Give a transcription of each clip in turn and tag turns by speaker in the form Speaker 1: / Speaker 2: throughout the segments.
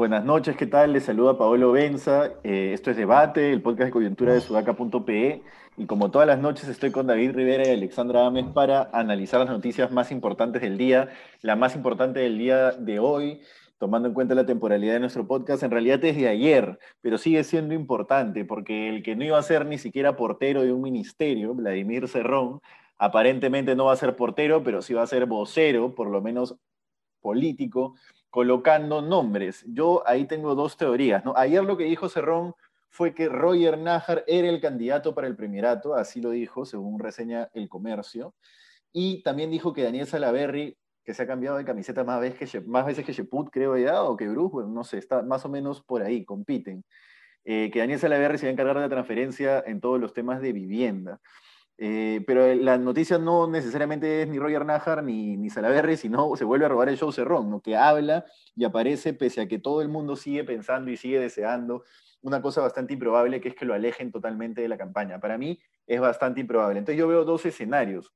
Speaker 1: Buenas noches, ¿qué tal? Les saluda Paolo Benza. Eh, esto es Debate, el podcast de coyuntura de sudaca.pe. Y como todas las noches estoy con David Rivera y Alexandra Ames para analizar las noticias más importantes del día. La más importante del día de hoy, tomando en cuenta la temporalidad de nuestro podcast, en realidad es de ayer, pero sigue siendo importante porque el que no iba a ser ni siquiera portero de un ministerio, Vladimir Cerrón, aparentemente no va a ser portero, pero sí va a ser vocero, por lo menos político, colocando nombres. Yo ahí tengo dos teorías. Ayer lo que dijo Cerrón fue que Roger Najar era el candidato para el primerato, así lo dijo, según reseña El Comercio. Y también dijo que Daniel Salaverry, que se ha cambiado de camiseta más veces que, más veces que Sheput, creo ya, o que Bruce, no sé, está más o menos por ahí, compiten. Eh, que Daniel Salaverry se va a encargar de la transferencia en todos los temas de vivienda. Eh, pero la noticia no necesariamente es ni Roger Najar ni, ni Salaverry, sino se vuelve a robar el show Cerrón, ¿no? que habla y aparece pese a que todo el mundo sigue pensando y sigue deseando una cosa bastante improbable, que es que lo alejen totalmente de la campaña. Para mí es bastante improbable. Entonces yo veo dos escenarios.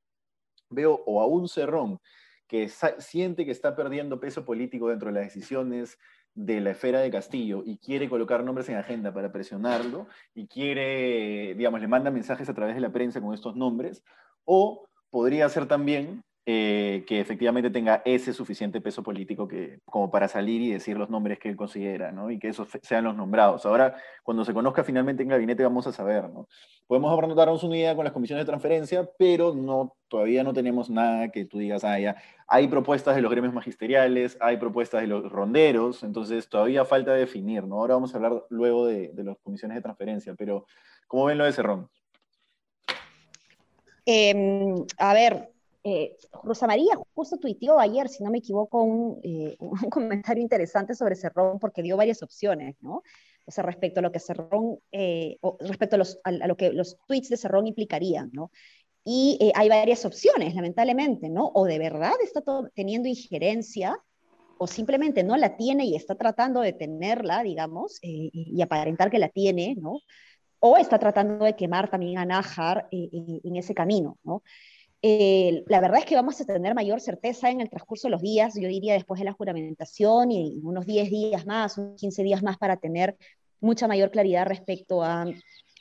Speaker 1: Veo o a un Cerrón que siente que está perdiendo peso político dentro de las decisiones de la esfera de Castillo y quiere colocar nombres en agenda para presionarlo y quiere, digamos, le manda mensajes a través de la prensa con estos nombres, o podría ser también eh, que efectivamente tenga ese suficiente peso político que, como para salir y decir los nombres que él considera, ¿no? Y que esos sean los nombrados. Ahora, cuando se conozca finalmente en gabinete, vamos a saber, ¿no? Podemos darnos una idea con las comisiones de transferencia, pero no, todavía no tenemos nada que tú digas, ah, hay propuestas de los gremios magisteriales, hay propuestas de los ronderos, entonces todavía falta definir, ¿no? Ahora vamos a hablar luego de, las comisiones de transferencia, pero ¿cómo ven lo de Cerrón?
Speaker 2: Eh, a ver, eh, Rosa María justo tuiteó ayer, si no me equivoco, un, eh, un, comentario interesante sobre Cerrón porque dio varias opciones, ¿no? O sea, respecto a lo que Cerrón, eh, o respecto a, los, a, lo que los tweets de Cerrón implicarían, ¿no? Y eh, hay varias opciones, lamentablemente, ¿no? O de verdad está teniendo injerencia, o simplemente no la tiene y está tratando de tenerla, digamos, eh, y aparentar que la tiene, ¿no? O está tratando de quemar también a Nájar en ese camino, ¿no? Eh, la verdad es que vamos a tener mayor certeza en el transcurso de los días, yo diría después de la juramentación y unos 10 días más, unos 15 días más para tener mucha mayor claridad respecto a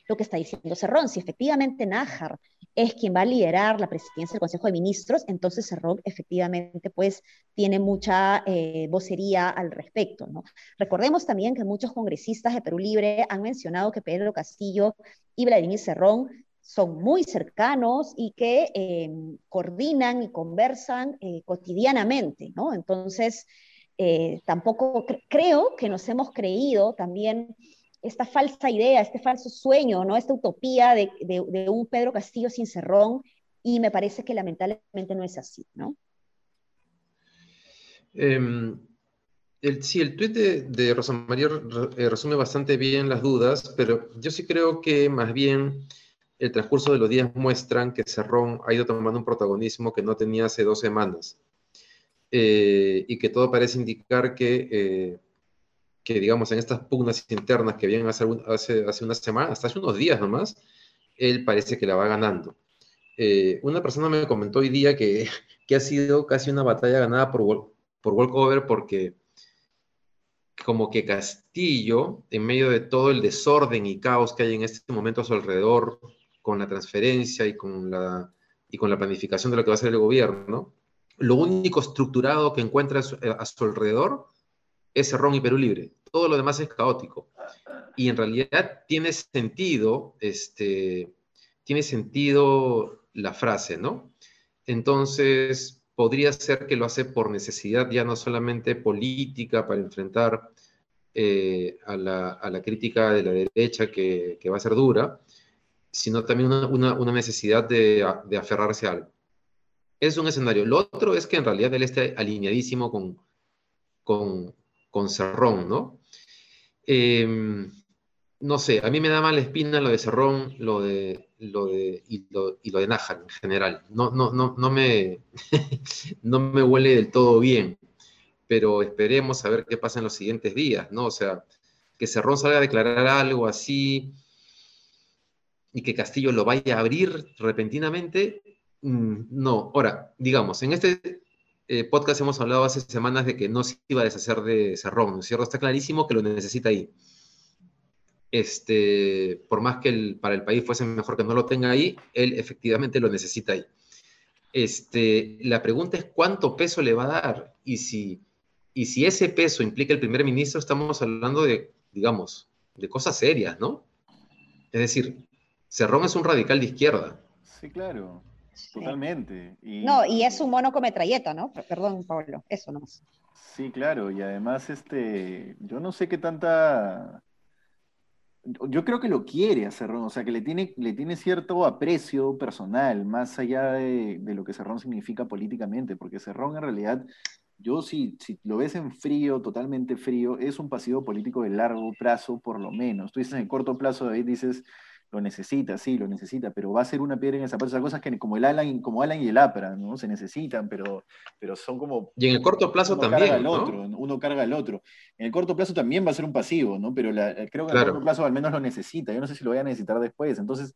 Speaker 2: lo que está diciendo Cerrón. Si efectivamente Nájar es quien va a liderar la presidencia del Consejo de Ministros, entonces Cerrón efectivamente pues tiene mucha eh, vocería al respecto. Recordemos también que muchos congresistas de Perú Libre han mencionado que Pedro Castillo y Vladimir Cerrón son muy cercanos y que eh, coordinan y conversan eh, cotidianamente, ¿no? Entonces, eh, tampoco cre creo que nos hemos creído también esta falsa idea, este falso sueño, ¿no? Esta utopía de, un Pedro Castillo sin cerrón, y me parece que lamentablemente no es así, ¿no?
Speaker 3: Eh, el, sí, el tuit de, de, Rosa María resume bastante bien las dudas, pero yo sí creo que más bien el transcurso de los días muestran que Cerrón ha ido tomando un protagonismo que no tenía hace dos semanas eh, y que todo parece indicar que, eh, que, digamos, en estas pugnas internas que vienen hace, hace, hace una semana, hasta hace unos días nomás, él parece que la va ganando. Eh, una persona me comentó hoy día que, que, ha sido casi una batalla ganada por, por walkover porque como que Castillo, en medio de todo el desorden y caos que hay en este momento a su alrededor, con la transferencia y con la, y con la planificación de lo que va a ser el gobierno, lo único estructurado que encuentra a su, a su alrededor es Cerrón y Perú Libre. Todo lo demás es caótico. Y en realidad tiene sentido, este, tiene sentido la frase, ¿no? Entonces, podría ser que lo hace por necesidad ya no solamente política para enfrentar eh, a, la, a, la, crítica de la derecha que, que, va a ser dura, sino también una, una, una necesidad de, aferrarse a algo. Es un escenario. Lo otro es que en realidad él está alineadísimo con, con, Cerrón, ¿no? Eh, no sé, a mí me da mala espina lo de Cerrón, lo de, lo de, y, lo, y lo de Nájar en general. No, no, no, no, me, no me huele del todo bien, pero esperemos a ver qué pasa en los siguientes días, ¿no? O sea, que Cerrón salga a declarar algo así y que Castillo lo vaya a abrir repentinamente, mm, no. Ahora, digamos, en este eh, podcast hemos hablado hace semanas de que no se iba a deshacer de Cerrón, ¿no es cierto? Está clarísimo que lo necesita ahí. Este, por más que para el país fuese mejor que no lo tenga ahí, él efectivamente lo necesita ahí. Este, la pregunta es cuánto peso le va a dar y si, y si ese peso implica el primer ministro, estamos hablando de, digamos, de cosas serias, ¿no? Es decir, Cerrón es un radical de izquierda.
Speaker 1: Sí, claro. Totalmente.
Speaker 2: No, y es un mono con metralleta, ¿no? Perdón, Pablo, eso no.
Speaker 1: Sí, claro, y además, este, yo no sé qué tanta... Yo creo que lo quiere a Cerrón, o sea, que le tiene, le tiene cierto aprecio personal, más allá de, lo que Cerrón significa políticamente, porque Cerrón en realidad, yo si, si lo ves en frío, totalmente frío, es un pasivo político de largo plazo, por lo menos. Tú dices en corto plazo, David, dices, lo necesita, sí, lo necesita, pero va a ser una piedra en esa parte. cosas que como el Alan, como Alan y el APRA, ¿no? Se necesitan, pero, pero son como...
Speaker 3: Y en el corto plazo también,
Speaker 1: otro, Uno carga al otro. En el corto plazo también va a ser un pasivo, ¿no? Pero creo que en el corto plazo al menos lo necesita. Yo no sé si lo voy a necesitar después. Entonces,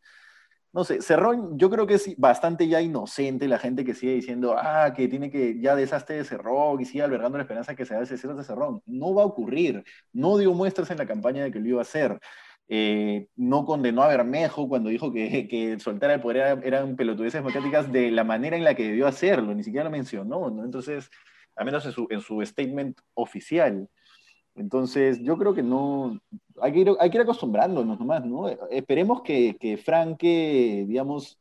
Speaker 1: no sé, Cerrón, yo creo que es bastante ya inocente la gente que sigue diciendo, ah, que tiene que ya desaste de Cerrón y sigue albergando la esperanza que se ese de Cerrón. No va a ocurrir. No dio muestras en la campaña de que lo iba a hacer. Eh, no condenó a Bermejo cuando dijo que, que soltar el poder eran pelotudeces democráticas de la manera en la que debió hacerlo, ni siquiera lo mencionó. Entonces, al menos en su, en statement oficial. Entonces, yo creo que no, hay que ir, hay que ir acostumbrándonos nomás, ¿no? Esperemos que, que Franque, digamos,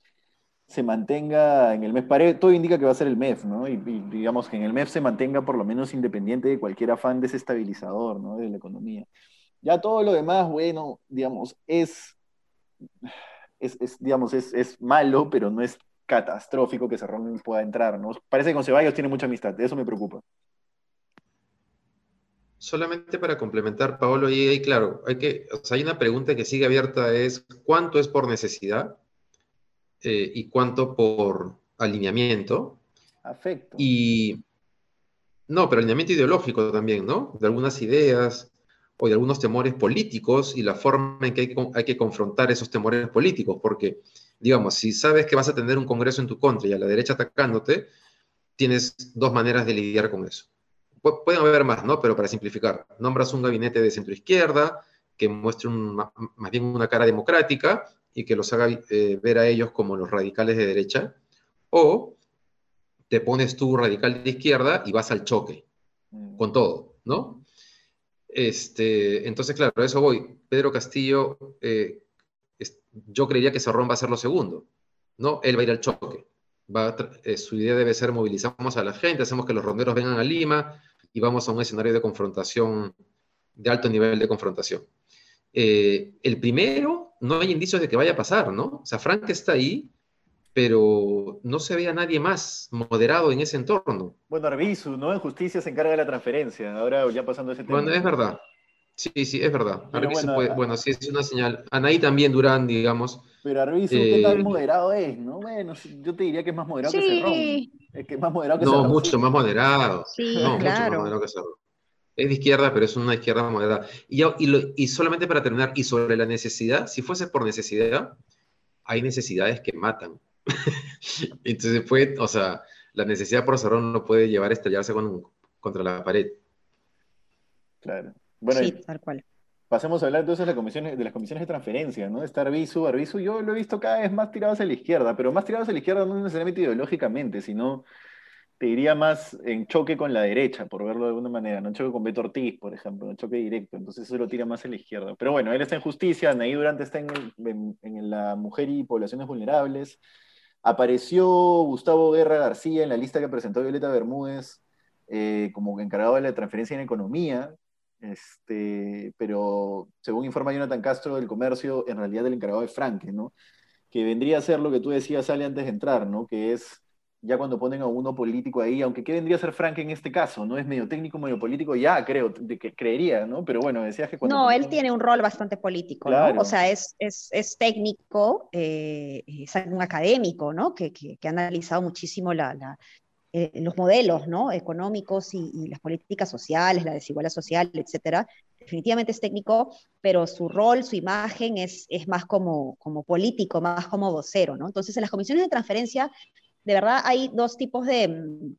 Speaker 1: se mantenga en el MEF. todo indica que va a ser el MEF, ¿no? Y, y, digamos que en el MEF se mantenga por lo menos independiente de cualquier afán desestabilizador, ¿no? De la economía. Ya todo lo demás, bueno, digamos, es, es, digamos, es, es, malo, pero no es catastrófico que Cerrón pueda entrar, ¿no? Parece que con Ceballos tiene mucha amistad, eso me preocupa.
Speaker 3: Solamente para complementar, Paolo, y, claro, hay que, o sea, hay una pregunta que sigue abierta, es ¿cuánto es por necesidad eh, y cuánto por alineamiento?
Speaker 1: Afecto.
Speaker 3: Y, no, pero alineamiento ideológico también, ¿no? De algunas ideas, o de algunos temores políticos y la forma en que hay, que hay, que confrontar esos temores políticos, porque, digamos, si sabes que vas a tener un Congreso en tu contra y a la derecha atacándote, tienes dos maneras de lidiar con eso. pueden haber más, ¿no? Pero para simplificar, nombras un gabinete de centro-izquierda que muestre más bien una cara democrática y que los haga eh, ver a ellos como los radicales de derecha, o te pones tú radical de izquierda y vas al choque mm. con todo, ¿no? Este, entonces, claro, a eso voy. Pedro Castillo, eh, yo creería que Cerrón va a ser lo segundo, ¿no? Él va a ir al choque. Va eh, su idea debe ser movilizamos a la gente, hacemos que los ronderos vengan a Lima y vamos a un escenario de confrontación, de alto nivel de confrontación. Eh, el primero, no hay indicios de que vaya a pasar, ¿no? O sea, Frank está ahí, pero no se veía nadie más moderado en ese entorno.
Speaker 1: Bueno, Arbizu, ¿no? En justicia se encarga de la transferencia, ahora ya pasando ese tema.
Speaker 3: Bueno, es verdad. Sí, sí, es verdad. bueno, sí es una señal. Anaí también Durán, digamos.
Speaker 1: Pero Arbizu, ¿qué tan eh, moderado es? ¿no? Bueno, yo te diría que es más moderado que Cerrón. Es que es más moderado que
Speaker 3: No, mucho más moderado. Sí, no, claro. mucho más moderado que Cerrón. Es de izquierda, pero es una izquierda moderada. Y, y, y solamente para terminar, y sobre la necesidad, si fuese por necesidad, hay necesidades que matan. Entonces fue, o sea, la necesidad por Cerrón no puede llevar a estrellarse con, contra la pared.
Speaker 1: Claro. Bueno, sí, tal cual. Pasemos a hablar entonces de, las comisiones, de las comisiones de transferencia, ¿no? Está Arbizu, Arbizu yo lo he visto cada vez más tirados a la izquierda, pero más tirados a la izquierda no necesariamente ideológicamente, sino te diría más en choque con la derecha, por verlo de alguna manera, no choque con Beto Ortiz, por ejemplo, no choque directo, entonces eso lo tira más a la izquierda. Pero bueno, él está en justicia, Naí Durante está en, en la mujer y poblaciones vulnerables, Apareció Gustavo Guerra García en la lista que presentó Violeta Bermúdez eh, como encargado de la transferencia en economía, este, pero según informa Jonathan Castro del comercio, en realidad el encargado es Franque, ¿no? Que vendría a ser lo que tú decías, sale antes de entrar, ¿no? Que es ya cuando ponen a uno político ahí, aunque ¿qué vendría a ser Frank en este caso? ¿No es medio técnico, medio político? Ya, creo, de que creería, ¿no? Pero bueno, decías que cuando...
Speaker 2: No, él tiene un rol bastante político, ¿no? O sea, es, es, es técnico, eh, es un académico, ¿no? Que, que, que ha analizado muchísimo la, la, eh, los modelos, ¿no? Económicos y, y, las políticas sociales, la desigualdad social, etcétera, definitivamente es técnico, pero su rol, su imagen es, es más como, como político, más como vocero, ¿no? Entonces, en las comisiones de transferencia, de verdad hay dos tipos de,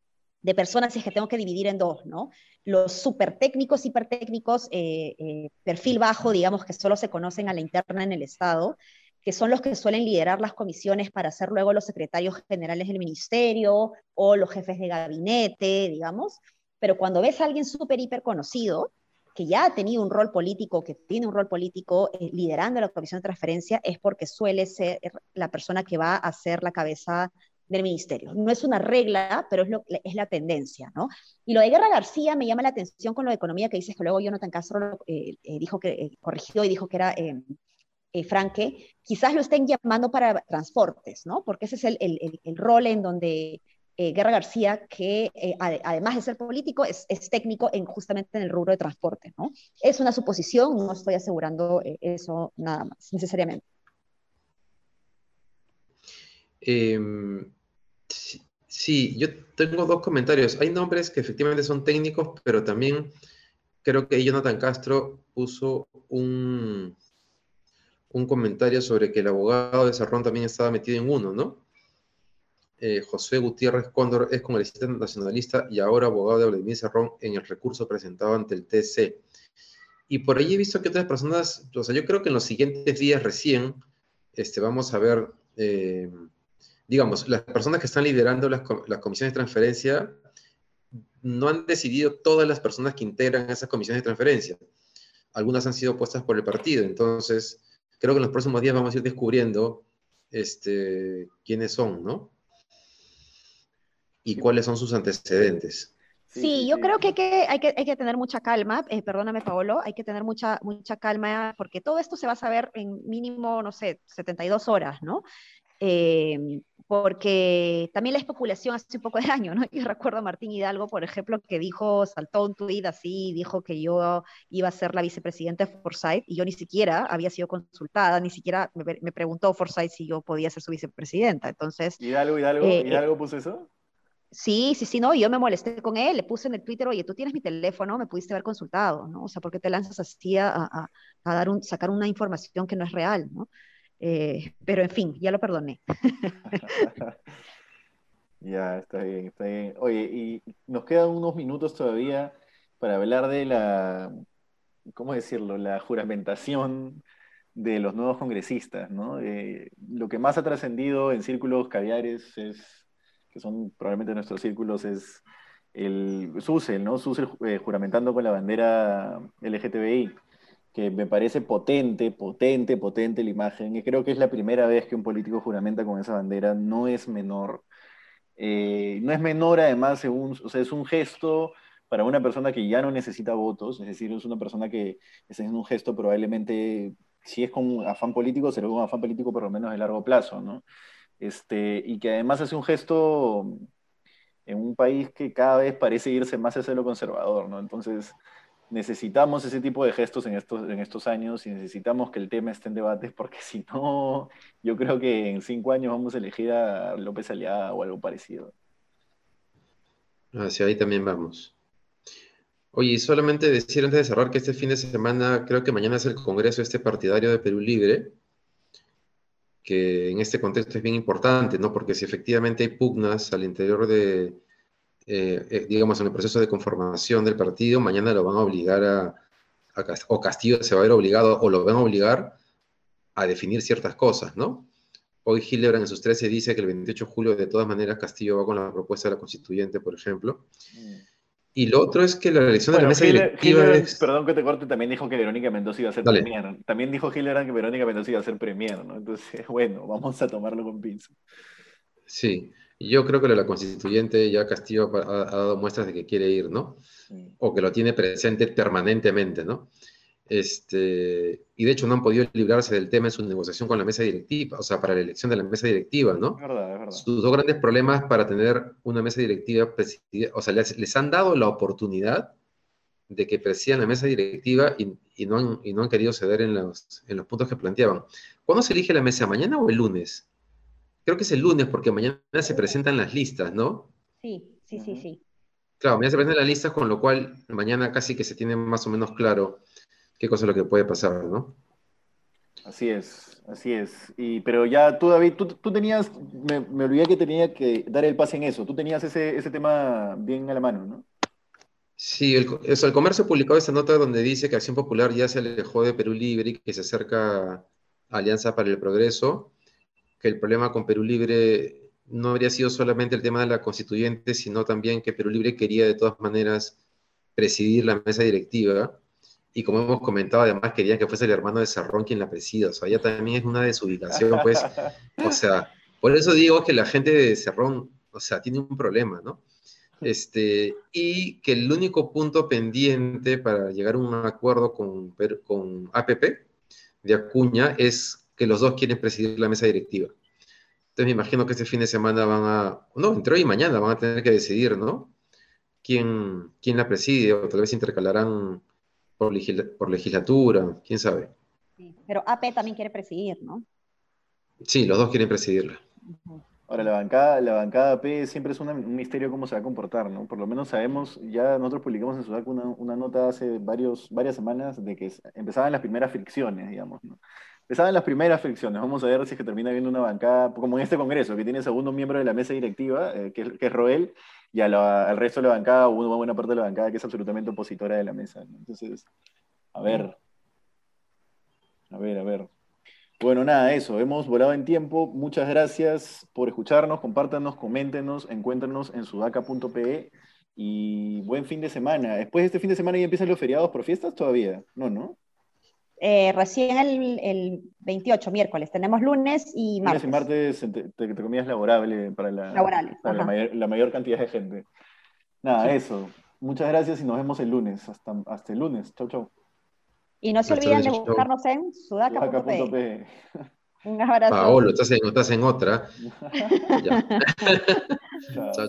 Speaker 2: personas, si es que tengo que dividir en dos, ¿no? Los súper técnicos, hipertécnicos, eh, eh, perfil bajo, digamos, que solo se conocen a la interna en el Estado, que son los que suelen liderar las comisiones para ser luego los secretarios generales del ministerio o los jefes de gabinete, digamos. Pero cuando ves a alguien súper, hiper conocido, que ya ha tenido un rol político, que tiene un rol político eh, liderando la comisión de transferencia, es porque suele ser la persona que va a ser la cabeza del ministerio. No es una regla, pero es, lo, es la tendencia, ¿no? Y lo de Guerra García me llama la atención con lo de economía que dices que luego Jonathan Castro eh, eh, dijo que corrigió y dijo que era Franque, quizás lo estén llamando para transportes, ¿no? Porque ese es el, el, el rol en donde eh, Guerra García, que eh, además de ser político, es, técnico en, justamente en el rubro de transporte. ¿no? Es una suposición, no estoy asegurando eh, eso nada más, necesariamente.
Speaker 3: Em, sí, yo tengo dos comentarios. Hay nombres que efectivamente son técnicos, pero también creo que Jonathan Castro puso un, un comentario sobre que el abogado de Cerrón también estaba metido en uno, ¿no? Eh, José Gutiérrez Cóndor es congresista nacionalista y ahora abogado de Vladimir Cerrón en el recurso presentado ante el TC. Y por ahí he visto que otras personas, o sea, yo creo que en los siguientes días recién este, vamos a ver, eh, digamos, las personas que están liderando las, comisiones de transferencia no han decidido todas las personas que integran esas comisiones de transferencia. Algunas han sido puestas por el partido, entonces creo que en los próximos días vamos a ir descubriendo este, quiénes son, ¿no? y cuáles son sus antecedentes.
Speaker 2: Sí, yo creo que hay que, hay que, hay que tener mucha calma, eh, perdóname Paolo, hay que tener mucha, mucha calma porque todo esto se va a saber en mínimo, no sé, 72 horas, ¿no? Eh, porque también la especulación hace un poco de daño, ¿no? Yo recuerdo a Martín Hidalgo, por ejemplo, que dijo, saltó un tuit así, dijo que yo iba a ser la vicepresidenta de Forsyth y yo ni siquiera había sido consultada, ni siquiera me, preguntó Forsyth si yo podía ser su vicepresidenta, entonces...
Speaker 1: ¿Hidalgo, Hidalgo, eh, Hidalgo puso eso?
Speaker 2: Sí, sí, sí, no, yo me molesté con él, le puse en el Twitter, oye, tú tienes mi teléfono, me pudiste haber consultado, ¿no? O sea, ¿por qué te lanzas así a, a, dar un, sacar una información que no es real, ¿no? Eh, pero en fin, ya lo perdoné.
Speaker 1: ya, está bien, está bien. Oye, y nos quedan unos minutos todavía para hablar de la, ¿cómo decirlo? La juramentación de los nuevos congresistas, ¿no? Eh, lo que más ha trascendido en círculos caviares es que son probablemente nuestros círculos, es el SUSEL, ¿no? SUSEL eh, juramentando con la bandera LGTBI, que me parece potente, potente, potente la imagen, y creo que es la primera vez que un político juramenta con esa bandera, no es menor. Eh, no es menor además, según, o sea, es un gesto para una persona que ya no necesita votos, es decir, es una persona que está haciendo un gesto probablemente, si es con afán político, será un afán político por lo menos de largo plazo, ¿no? este, y que además hace un gesto en un país que cada vez parece irse más hacia lo conservador, ¿no? Entonces, necesitamos ese tipo de gestos en estos, en estos años y necesitamos que el tema esté en debate, porque si no, yo creo que en cinco años vamos a elegir a López Aliada o algo parecido.
Speaker 3: Hacia ahí también vamos. Oye, solamente decir antes de cerrar que este fin de semana, creo que mañana es el Congreso este partidario de Perú Libre que en este contexto es bien importante, ¿no? Porque si efectivamente hay pugnas al interior de, eh, eh, digamos, en el proceso de conformación del partido, mañana lo van a obligar a, o Castillo se va a ver obligado, o lo van a obligar a definir ciertas cosas, ¿no? Hoy Hildebrand en sus 13 dice que el 28 de julio de todas maneras Castillo va con la propuesta de la constituyente, por ejemplo. Y lo otro es que la elección de la mesa directiva
Speaker 1: Perdón que te corte, también dijo que Verónica Mendoza iba a ser premier. También dijo Hildebrand que Verónica Mendoza iba a ser premier, ¿no? Entonces, bueno, vamos a tomarlo con pinza.
Speaker 3: Sí, yo creo que la constituyente ya Castillo ha, dado muestras de que quiere ir, ¿no? O que lo tiene presente permanentemente, ¿no? Este, y de hecho no han podido librarse del tema en su negociación con la mesa directiva, o sea, para la elección de la mesa directiva, ¿no?
Speaker 1: Es verdad, es verdad.
Speaker 3: Sus dos grandes problemas para tener una mesa directiva o sea, les, han dado la oportunidad de que presidan la mesa directiva y, no, han, y no han querido ceder en los, en los puntos que planteaban. ¿Cuándo se elige la mesa? ¿Mañana o el lunes? Creo que es el lunes porque mañana se presentan las listas, ¿no?
Speaker 2: Sí, sí, sí, sí.
Speaker 3: Claro, mañana se presentan las listas, con lo cual mañana casi que se tiene más o menos claro qué cosa es lo que puede pasar, ¿no?
Speaker 1: Así es, así es. Y, pero ya tú, David, tú, tú tenías, me, me, olvidé que tenía que dar el pase en eso, tú tenías ese, ese tema bien a la mano, ¿no?
Speaker 3: Sí, el, el comercio publicado esta nota donde dice que Acción Popular ya se alejó de Perú Libre y que se acerca a Alianza para el Progreso, que el problema con Perú Libre no habría sido solamente el tema de la constituyente, sino también que Perú Libre quería de todas maneras presidir la mesa directiva. Y como hemos comentado, además querían que fuese el hermano de Cerrón quien la presida, o sea, ya también es una desubicación, pues, o sea, por eso digo que la gente de Cerrón, o sea, tiene un problema, ¿no? Este, y que el único punto pendiente para llegar a un acuerdo con, con APP de Acuña es que los dos quieren presidir la mesa directiva. Entonces me imagino que este fin de semana van a, no, entre hoy y mañana van a tener que decidir, ¿no? ¿Quién, quién la preside? O tal vez intercalarán por, legislatura, quién sabe.
Speaker 2: pero AP también quiere presidir, ¿no?
Speaker 3: Sí, los dos quieren presidirla.
Speaker 1: Ahora, la bancada, la bancada AP siempre es un misterio cómo se va a comportar, ¿no? Por lo menos sabemos, ya nosotros publicamos en Sudac una, una nota hace varios, varias semanas de que empezaban las primeras fricciones, digamos, ¿no? Empezaban las primeras fricciones. Vamos a ver si es que termina viendo una bancada, como en este congreso, que tiene segundo miembro de la mesa directiva, eh, que, que, es Roel, y al resto de la bancada, una buena parte de la bancada que es absolutamente opositora de la mesa. Entonces, a ver. A ver, a ver. Bueno, nada, eso. Hemos volado en tiempo. Muchas gracias por escucharnos. Compártanos, coméntenos, encuéntranos en sudaca.pe y buen fin de semana. Después de este fin de semana ya empiezan los feriados por fiestas todavía. No, ¿no?
Speaker 2: Eh, recién el, el, 28, miércoles. Tenemos lunes y martes.
Speaker 1: Lunes y martes, te, te, comías laborable para, la, para la, mayor, la, mayor, cantidad de gente. Nada, sí. eso. Muchas gracias y nos vemos el lunes. Hasta, hasta el lunes. Chau, chau.
Speaker 2: Y no se hasta olviden de buscarnos en sudaca.pe. Un abrazo.
Speaker 3: Paolo, estás en, estás en otra. chao, chao.